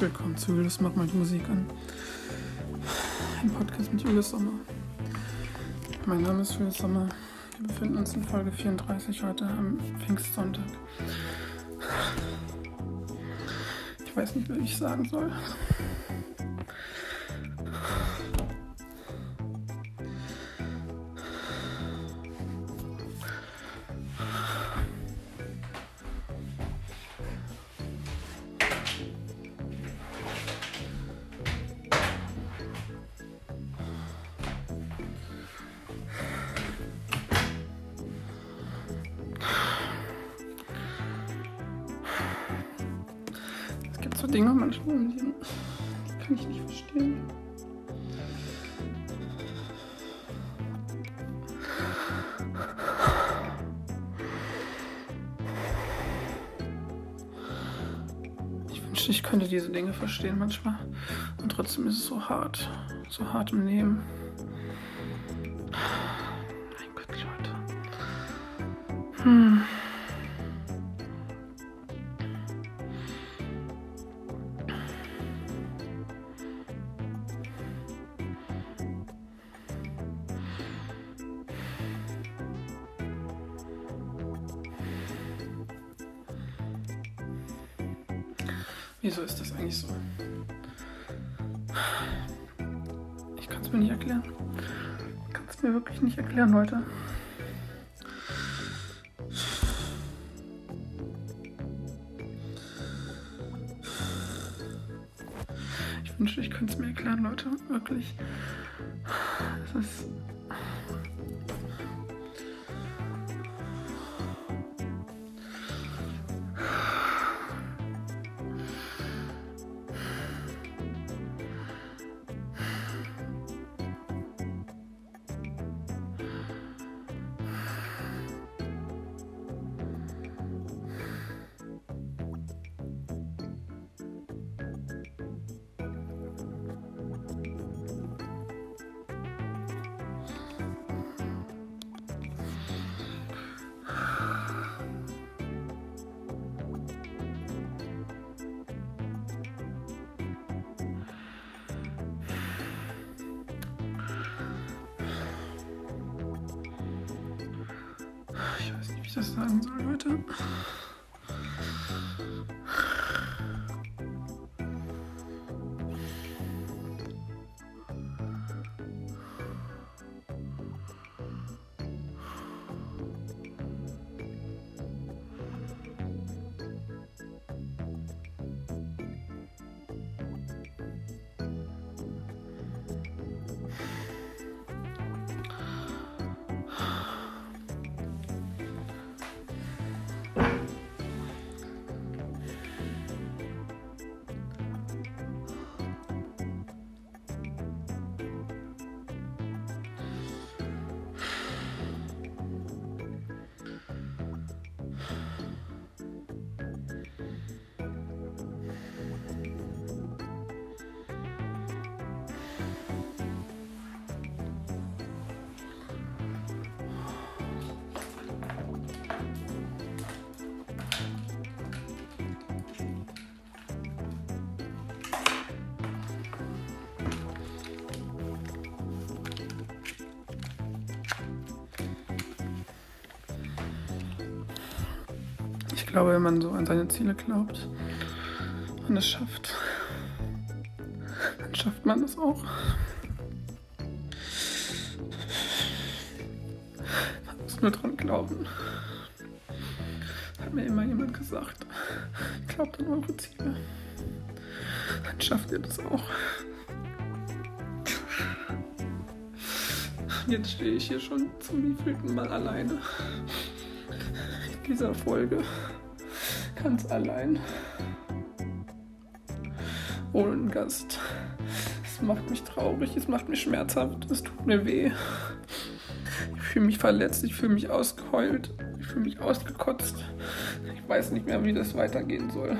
willkommen zu Julius macht die Musik an. Ein Podcast mit Julius Sommer. Mein Name ist Julius Sommer. Wir befinden uns in Folge 34 heute am Pfingstsonntag. Ich weiß nicht, wie ich sagen soll. So Dinge manchmal im Leben, die kann ich nicht verstehen. Ich wünschte, ich könnte diese Dinge verstehen manchmal. Und trotzdem ist es so hart. So hart im Leben. Wieso ist das eigentlich so? Ich kann es mir nicht erklären. Ich kann es mir wirklich nicht erklären, Leute. Ich wünschte, ich könnte es mir erklären, Leute. Wirklich. Es ist Ich das sagen soll, Leute. Glaube, wenn man so an seine Ziele glaubt und es schafft, dann schafft man es auch. Man muss nur dran glauben. Hat mir immer jemand gesagt. Glaubt an eure Ziele. Dann schafft ihr das auch. Jetzt stehe ich hier schon zum wievielten Mal alleine dieser Folge. Ganz allein. Ohne Gast. Es macht mich traurig, es macht mich schmerzhaft, es tut mir weh. Ich fühle mich verletzt, ich fühle mich ausgeheult, ich fühle mich ausgekotzt. Ich weiß nicht mehr, wie das weitergehen soll.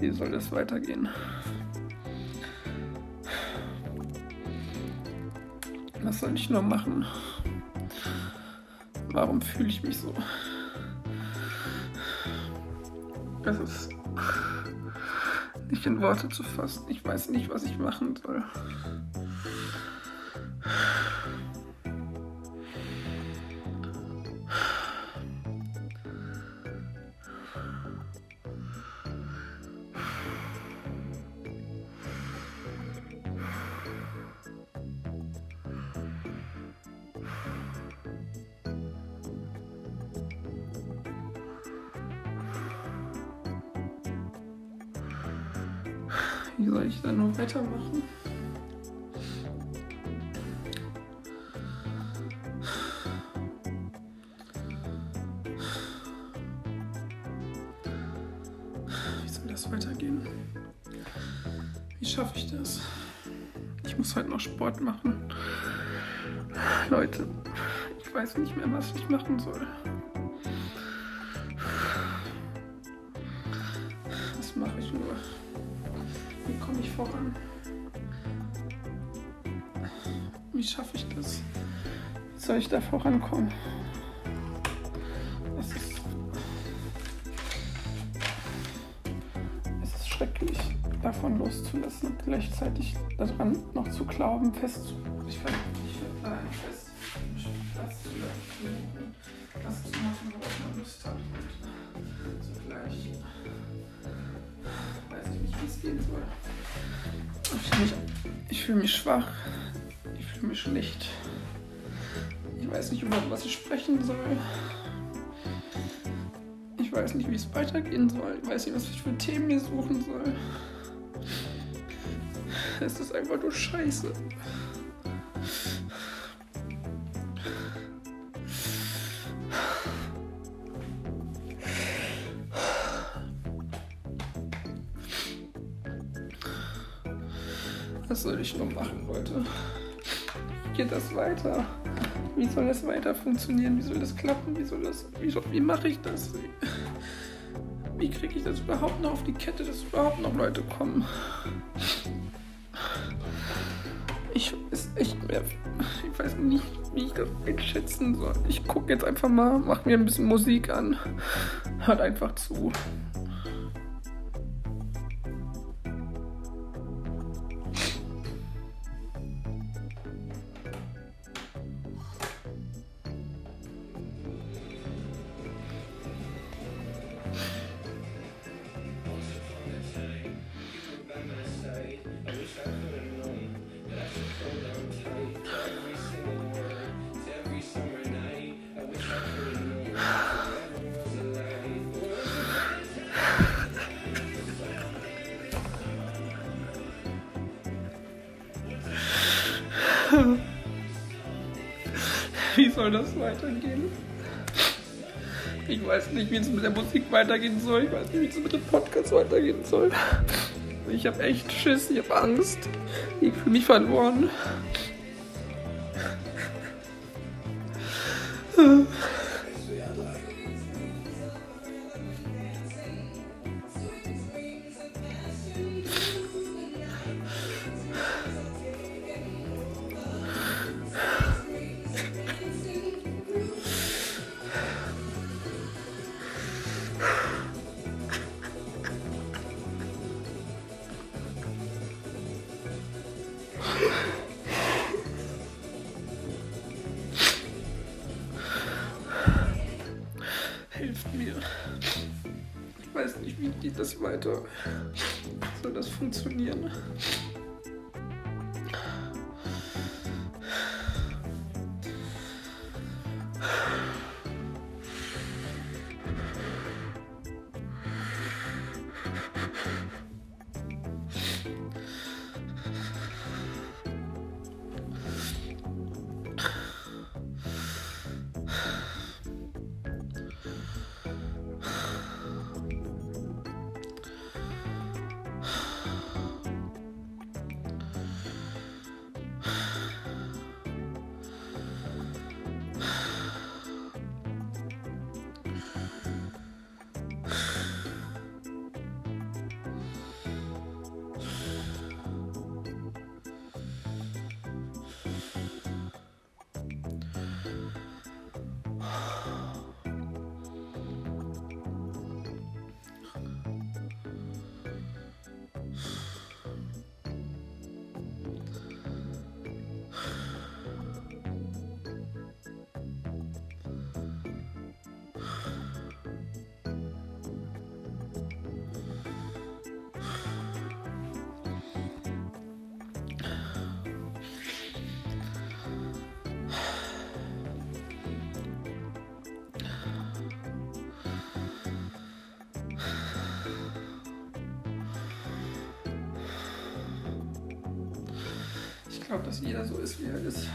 Wie soll das weitergehen? Was soll ich nur machen? Warum fühle ich mich so? Das ist nicht in Worte zu fassen. Ich weiß nicht, was ich machen soll. Wie soll ich dann noch weitermachen? Wie soll das weitergehen? Wie schaffe ich das? Ich muss heute noch Sport machen. Leute, ich weiß nicht mehr, was ich machen soll. Voran? Wie schaffe ich das? Wie soll ich da vorankommen? Es ist, es ist schrecklich, davon loszulassen und gleichzeitig daran noch zu glauben, fest schwach. Ich fühle mich schlecht. Ich weiß nicht, über was ich sprechen soll. Ich weiß nicht, wie es weitergehen soll. Ich weiß nicht, was ich für Themen mir suchen soll. Es ist einfach nur Scheiße. Soll ich nur machen, Leute? Wie geht das weiter? Wie soll das weiter funktionieren? Wie soll das klappen? Wie soll das. Wie, wie mache ich das? Wie, wie kriege ich das überhaupt noch auf die Kette, dass überhaupt noch Leute kommen? Ich weiß echt mehr. Ich weiß nicht, wie ich das einschätzen soll. Ich gucke jetzt einfach mal, mach mir ein bisschen Musik an. Hört einfach zu. Soll das weitergehen? Ich weiß nicht, wie es mit der Musik weitergehen soll. Ich weiß nicht, wie es mit dem Podcast weitergehen soll. Ich habe echt Schiss, ich habe Angst. Ich fühle mich verloren. Weiter. Soll das funktionieren? Glaube, dass jeder so ist, wie er ist.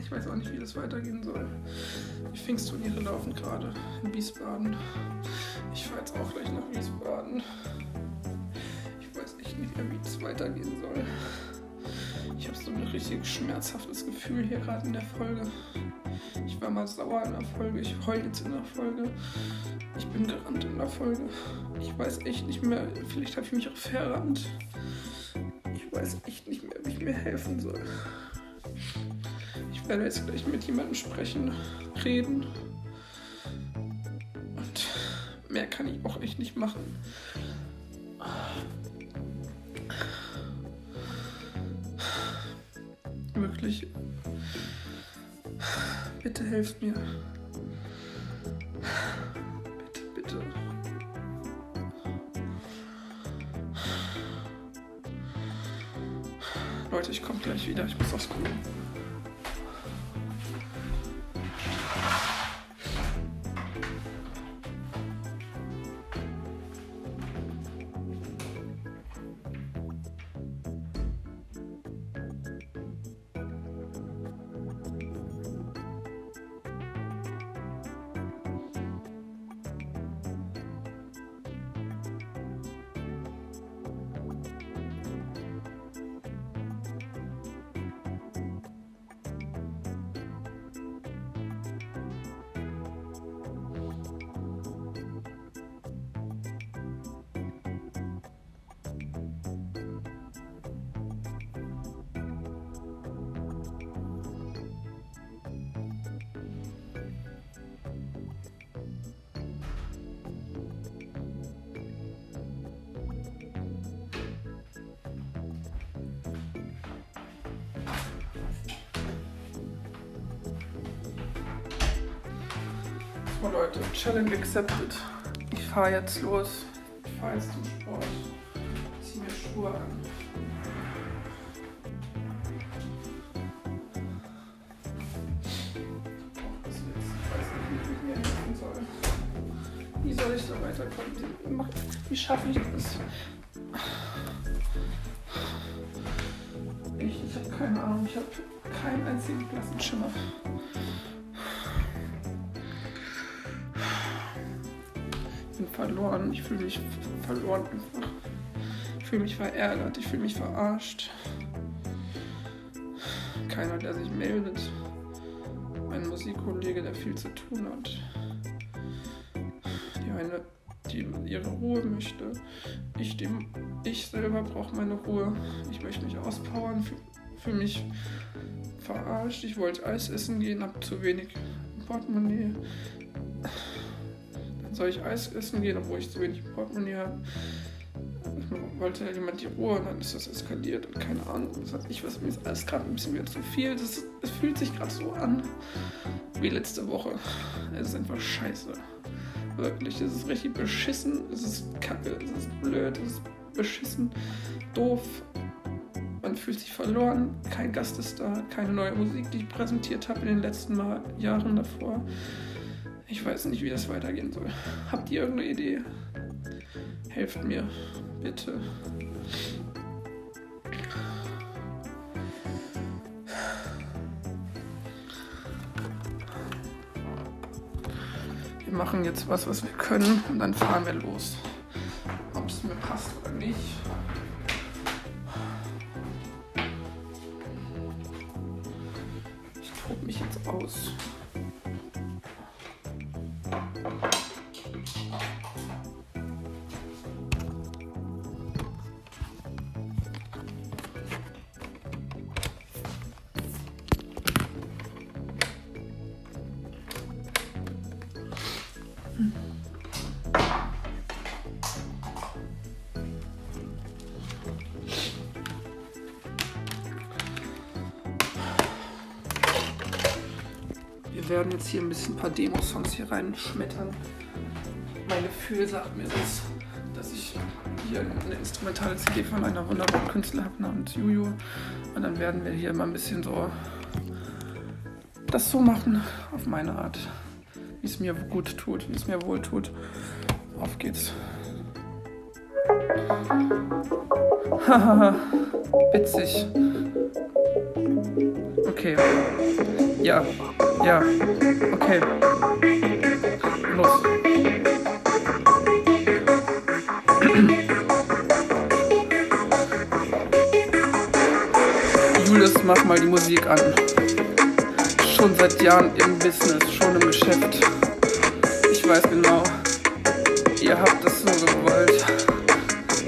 Ich weiß auch nicht, wie das weitergehen soll. Die Pfingstturniere laufen gerade in Wiesbaden. Ich fahre jetzt auch gleich nach Wiesbaden. Ich weiß echt nicht mehr, wie es weitergehen soll. Ich habe so ein richtig schmerzhaftes Gefühl hier gerade in der Folge. Ich war mal sauer in der Folge, ich heule jetzt in der Folge. Ich bin gerannt in der Folge. Ich weiß echt nicht mehr, vielleicht habe ich mich auch verrannt. Ich weiß echt nicht mehr, wie ich mir helfen soll. Ich werde jetzt gleich mit jemandem sprechen, reden. Und mehr kann ich auch echt nicht machen. Wirklich. Bitte helft mir. Leute, ich komme gleich wieder. Ich muss aufs Klo. So Leute, Challenge accepted. Ich fahre jetzt los. Ich fahre jetzt zum Sport. Ich ziehe mir Schuhe an. Wie soll ich da weiterkommen? Wie schaffe ich das? Ich, ich habe keine Ahnung. Ich habe keinen einzigen blassen Schimmer. Verloren. Ich fühle mich verloren einfach. Ich fühle mich verärgert. Ich fühle mich verarscht. Keiner, der sich meldet. Mein Musikkollege, der viel zu tun hat. Die eine, die ihre Ruhe möchte. Ich, dem, ich selber brauche meine Ruhe. Ich möchte mich auspowern. Fühle mich verarscht. Ich wollte Eis essen gehen, habe zu wenig Portemonnaie soll ich Eis essen gehen, obwohl ich zu wenig Portemonnaie habe. Wollte ja jemand die Ruhe und dann ist das eskaliert und keine Ahnung. Ich weiß, mir ist alles gerade ein bisschen wieder zu viel. Es fühlt sich gerade so an wie letzte Woche. Es ist einfach scheiße. Wirklich, es ist richtig beschissen, es ist kacke, es ist blöd, es ist beschissen, doof. Man fühlt sich verloren, kein Gast ist da, keine neue Musik, die ich präsentiert habe in den letzten Mal, Jahren davor. Ich weiß nicht, wie das weitergehen soll. Habt ihr irgendeine Idee? Helft mir, bitte. Wir machen jetzt was, was wir können und dann fahren wir los. Ob es mir passt oder nicht. Ich tobe mich jetzt aus. Jetzt hier ein bisschen ein paar Demo-Songs hier reinschmettern. Mein Gefühl sagt mir das, dass ich hier eine instrumentale CD von einer wunderbaren Künstlerin habe namens Juju. Und dann werden wir hier mal ein bisschen so das so machen, auf meine Art, wie es mir gut tut, wie es mir wohl tut. Auf geht's. Hahaha, witzig. Okay. Ja. Ja. Okay. Los. Julius, mach mal die Musik an. Schon seit Jahren im Business, schon im Geschäft. Ich weiß genau, ihr habt es so gewollt.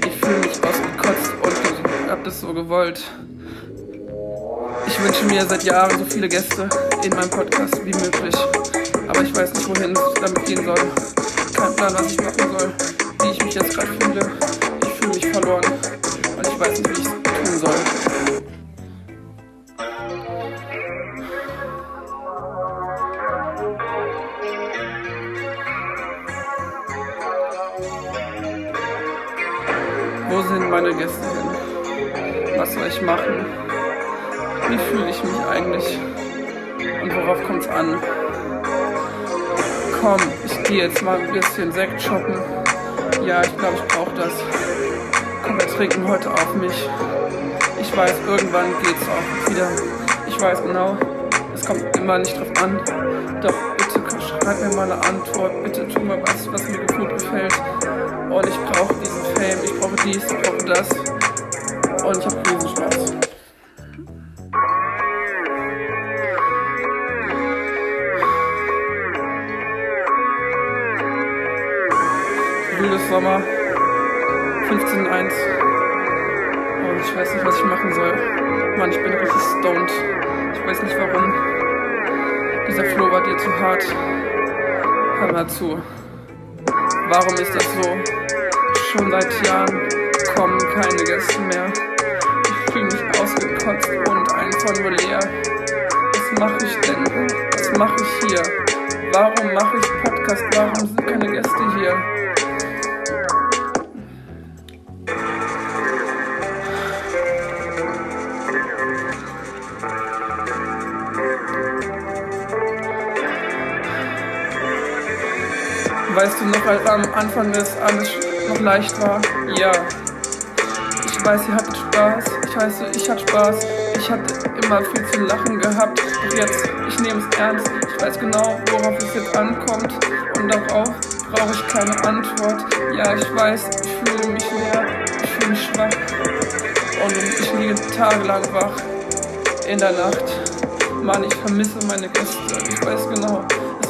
Ich fühle mich ausgekotzt und ihr habt es so gewollt. Ich wünsche mir seit Jahren so viele Gäste in meinem Podcast wie möglich. Aber ich weiß nicht, wohin es damit gehen soll. Kein Plan, was ich machen soll. Wie ich mich jetzt gerade fühle. Ich fühle mich verloren. Und ich weiß nicht, wie ich es tun soll. Wo sind meine Gäste hin? Was soll ich machen? Wie fühle ich mich eigentlich? Und worauf kommt es an? Komm, ich gehe jetzt mal ein bisschen Sekt shoppen. Ja, ich glaube, ich brauche das. Komm, wir trinken heute auf mich. Ich weiß, irgendwann geht's auch wieder. Ich weiß genau, es kommt immer nicht drauf an. Doch bitte schreib mir mal eine Antwort. Bitte tu mal was, was mir gut gefällt. Und ich brauche diesen Fame, ich brauche dies, ich brauche das. Und ich habe riesen Spaß. Sommer 15.1 und ich weiß nicht, was ich machen soll. Mann, ich bin richtig stoned. Ich weiß nicht warum. Dieser Flow war dir zu hart. Hör mal zu. Warum ist das so? Schon seit Jahren kommen keine Gäste mehr. Ich fühle mich ausgekotzt und einfach nur leer. Was mache ich denn? Was mache ich hier? Warum mache ich Podcast? Warum sind keine Gäste hier? Weißt du noch, als am Anfang des alles noch leicht war? Ja. Ich weiß, ihr hattet Spaß. Ich weiß, ich hatte Spaß. Ich hatte immer viel zu lachen gehabt. Doch jetzt, ich nehme es ernst. Ich weiß genau, worauf es jetzt ankommt. Und darauf brauche ich keine Antwort. Ja, ich weiß, ich fühle mich leer. Ich fühle mich schwach. Und ich liege tagelang wach. In der Nacht. Mann, ich vermisse meine Gäste. Ich weiß genau,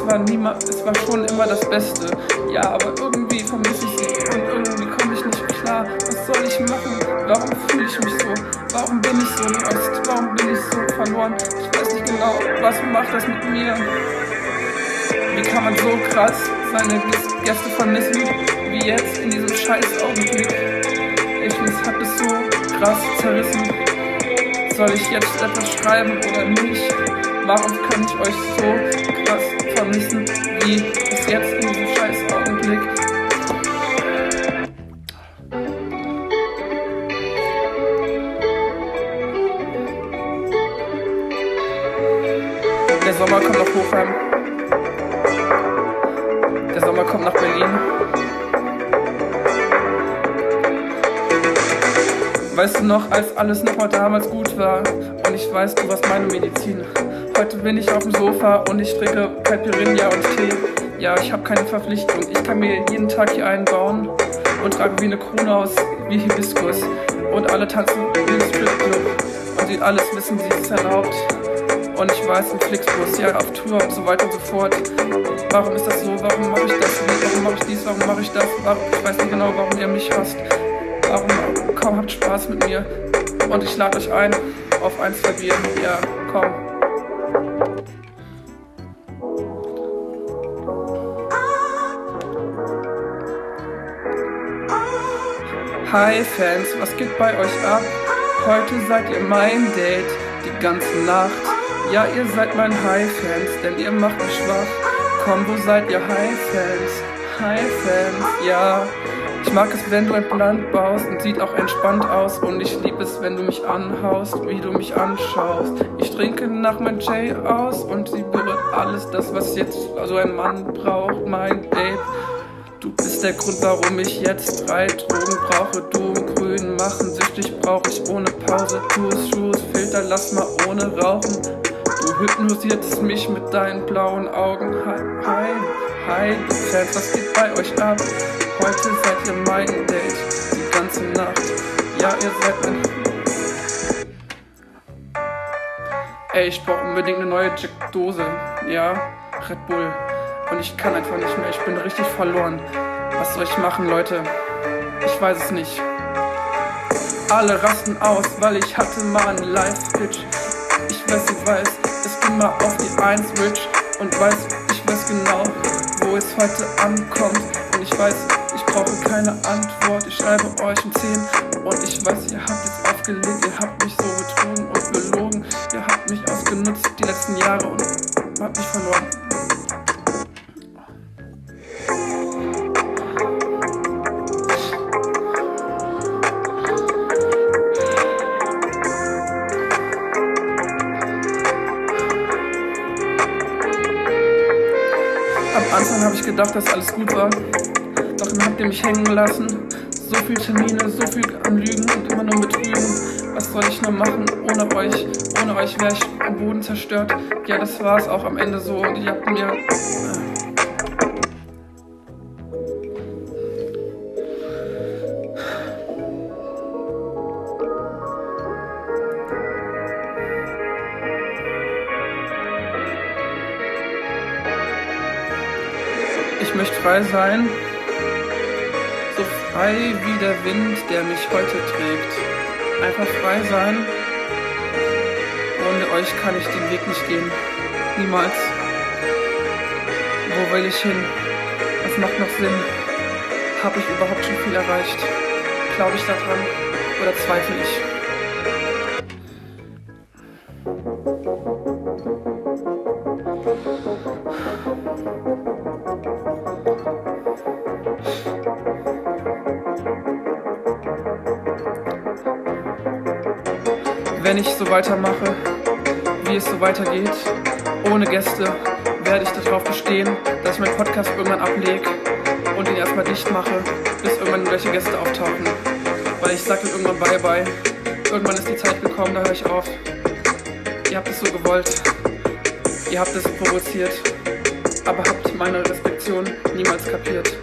war, niemals, es war schon immer das Beste. Ja, aber irgendwie vermisse ich sie und irgendwie komme ich nicht klar. Was soll ich machen? Warum fühle ich mich so? Warum bin ich so lost? Warum bin ich so verloren? Ich weiß nicht genau, was macht das mit mir? Wie kann man so krass seine Gäste vermissen, wie jetzt in diesem scheiß Augenblick? Ich hat es so krass zerrissen. Soll ich jetzt etwas schreiben oder nicht? Warum kann ich euch so vermissen, wie es jetzt in diesem scheiß Augenblick? Der Sommer kommt nach Hochheim. Der Sommer kommt nach Berlin. Weißt du noch, als alles noch mal damals gut war und ich weiß, du warst meine Medizin. Heute bin ich auf dem Sofa und ich trinke Caipirinha und Tee. Ja, ich habe keine Verpflichtung. Ich kann mir jeden Tag hier einbauen und trage wie eine Krone aus, wie Hibiskus. Und alle tanzen wie ein Stripclub. Und sie alles wissen, sie ist erlaubt. Und ich weiß, im Flixbus, ja, auf Tour und so weiter und so fort. Warum ist das so? Warum mache ich das? Warum mache ich dies? Warum mache ich das? Warum? Ich weiß nicht genau, warum ihr mich hasst. Warum kaum habt Spaß mit mir. Und ich lade euch ein auf eins der Bier. Ja, komm. Hi Fans, was geht bei euch ab? Heute seid ihr mein Date, die ganze Nacht. Ja, ihr seid mein Hi-Fans, denn ihr macht mich schwach. Komm, wo seid ihr Hi-Fans? Hi-Fans, ja. Ich mag es, wenn du ein Plan baust und sieht auch entspannt aus. Und ich liebe es, wenn du mich anhaust, wie du mich anschaust. Ich trinke nach mein Jay aus und sie berührt alles das, was jetzt so ein Mann braucht, mein Babe. Du bist der Grund, warum ich jetzt drei Drogen brauche. Du im Grün machen, süchtig brauche ich ohne Pause. Du es Schuhe, Filter, lass mal ohne rauchen. Du hypnotisiertest mich mit deinen blauen Augen. Hi, hi, hi, Fans, was geht bei euch ab? Heute seid ihr mein Date, die ganze Nacht. Ja, ihr seid mein. Ey, ich brauche unbedingt eine neue Jack-Dose. Ja, Red Bull. Und ich kann einfach nicht mehr. Ich bin richtig verloren. Was soll ich machen, Leute? Ich weiß es nicht. Alle rasten aus, weil ich hatte mal einen Live-Pitch. Ich weiß, ich weiß, es ging mal auf die 1 Rich und weiß, ich weiß genau, wo es heute ankommt. Und ich weiß, ich brauche keine Antwort. Ich schreibe euch um 10 und ich weiß, ihr habt jetzt aufgelegt, ihr habt mich so betrogen und belogen. Ihr habt mich ausgenutzt die letzten Jahre und habt mich verloren. Gedacht, dass alles gut war. Doch dann habt ihr mich hängen lassen. So viel Termine, so viel am Lügen und immer nur betrügen. Was soll ich nur machen ohne euch? Ohne euch wäre ich am Boden zerstört. Ja, das war es auch am Ende so. Und ihr habt mir. Möchte frei sein, so frei wie der Wind, der mich heute trägt. Einfach frei sein. Ohne euch kann ich den Weg nicht gehen. Niemals. Wo will ich hin? Was macht noch Sinn? Habe ich überhaupt schon viel erreicht? Glaube ich daran oder zweifle ich? Ich so weitermache, wie es so weitergeht, ohne Gäste, werde ich darauf bestehen, dass ich meinen Podcast irgendwann ablege und ihn erstmal dicht mache, bis irgendwann welche Gäste auftauchen. Weil ich sage irgendwann bye bye. Irgendwann ist die Zeit gekommen, da höre ich auf. Ihr habt es so gewollt. Ihr habt es provoziert. Aber habt meine Respektion niemals kapiert.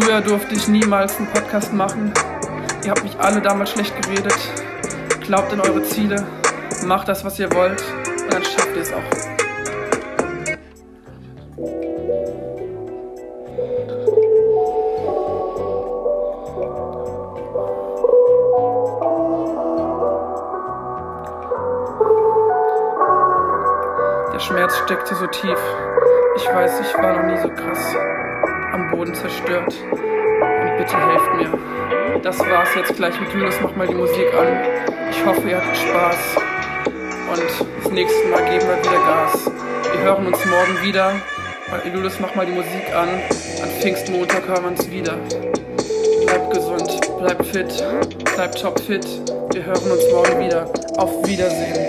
Früher durfte ich niemals einen Podcast machen. Ihr habt mich alle damals schlecht geredet. Glaubt an eure Ziele. Macht das, was ihr wollt. Und dann schafft ihr es auch. Der Schmerz steckte so tief. Ich weiß, ich war noch nie so krass am Boden zerstört. Und bitte helft mir. Das war's jetzt gleich mit Julius. Mach mal die Musik an. Ich hoffe, ihr hattet Spaß. Und das nächste Mal geben wir wieder Gas. Wir hören uns morgen wieder. Julius, mach mal die Musik an. An Pfingstmontag hören wir uns wieder. Bleibt gesund, bleibt fit, bleibt top fit. Wir hören uns morgen wieder. Auf Wiedersehen.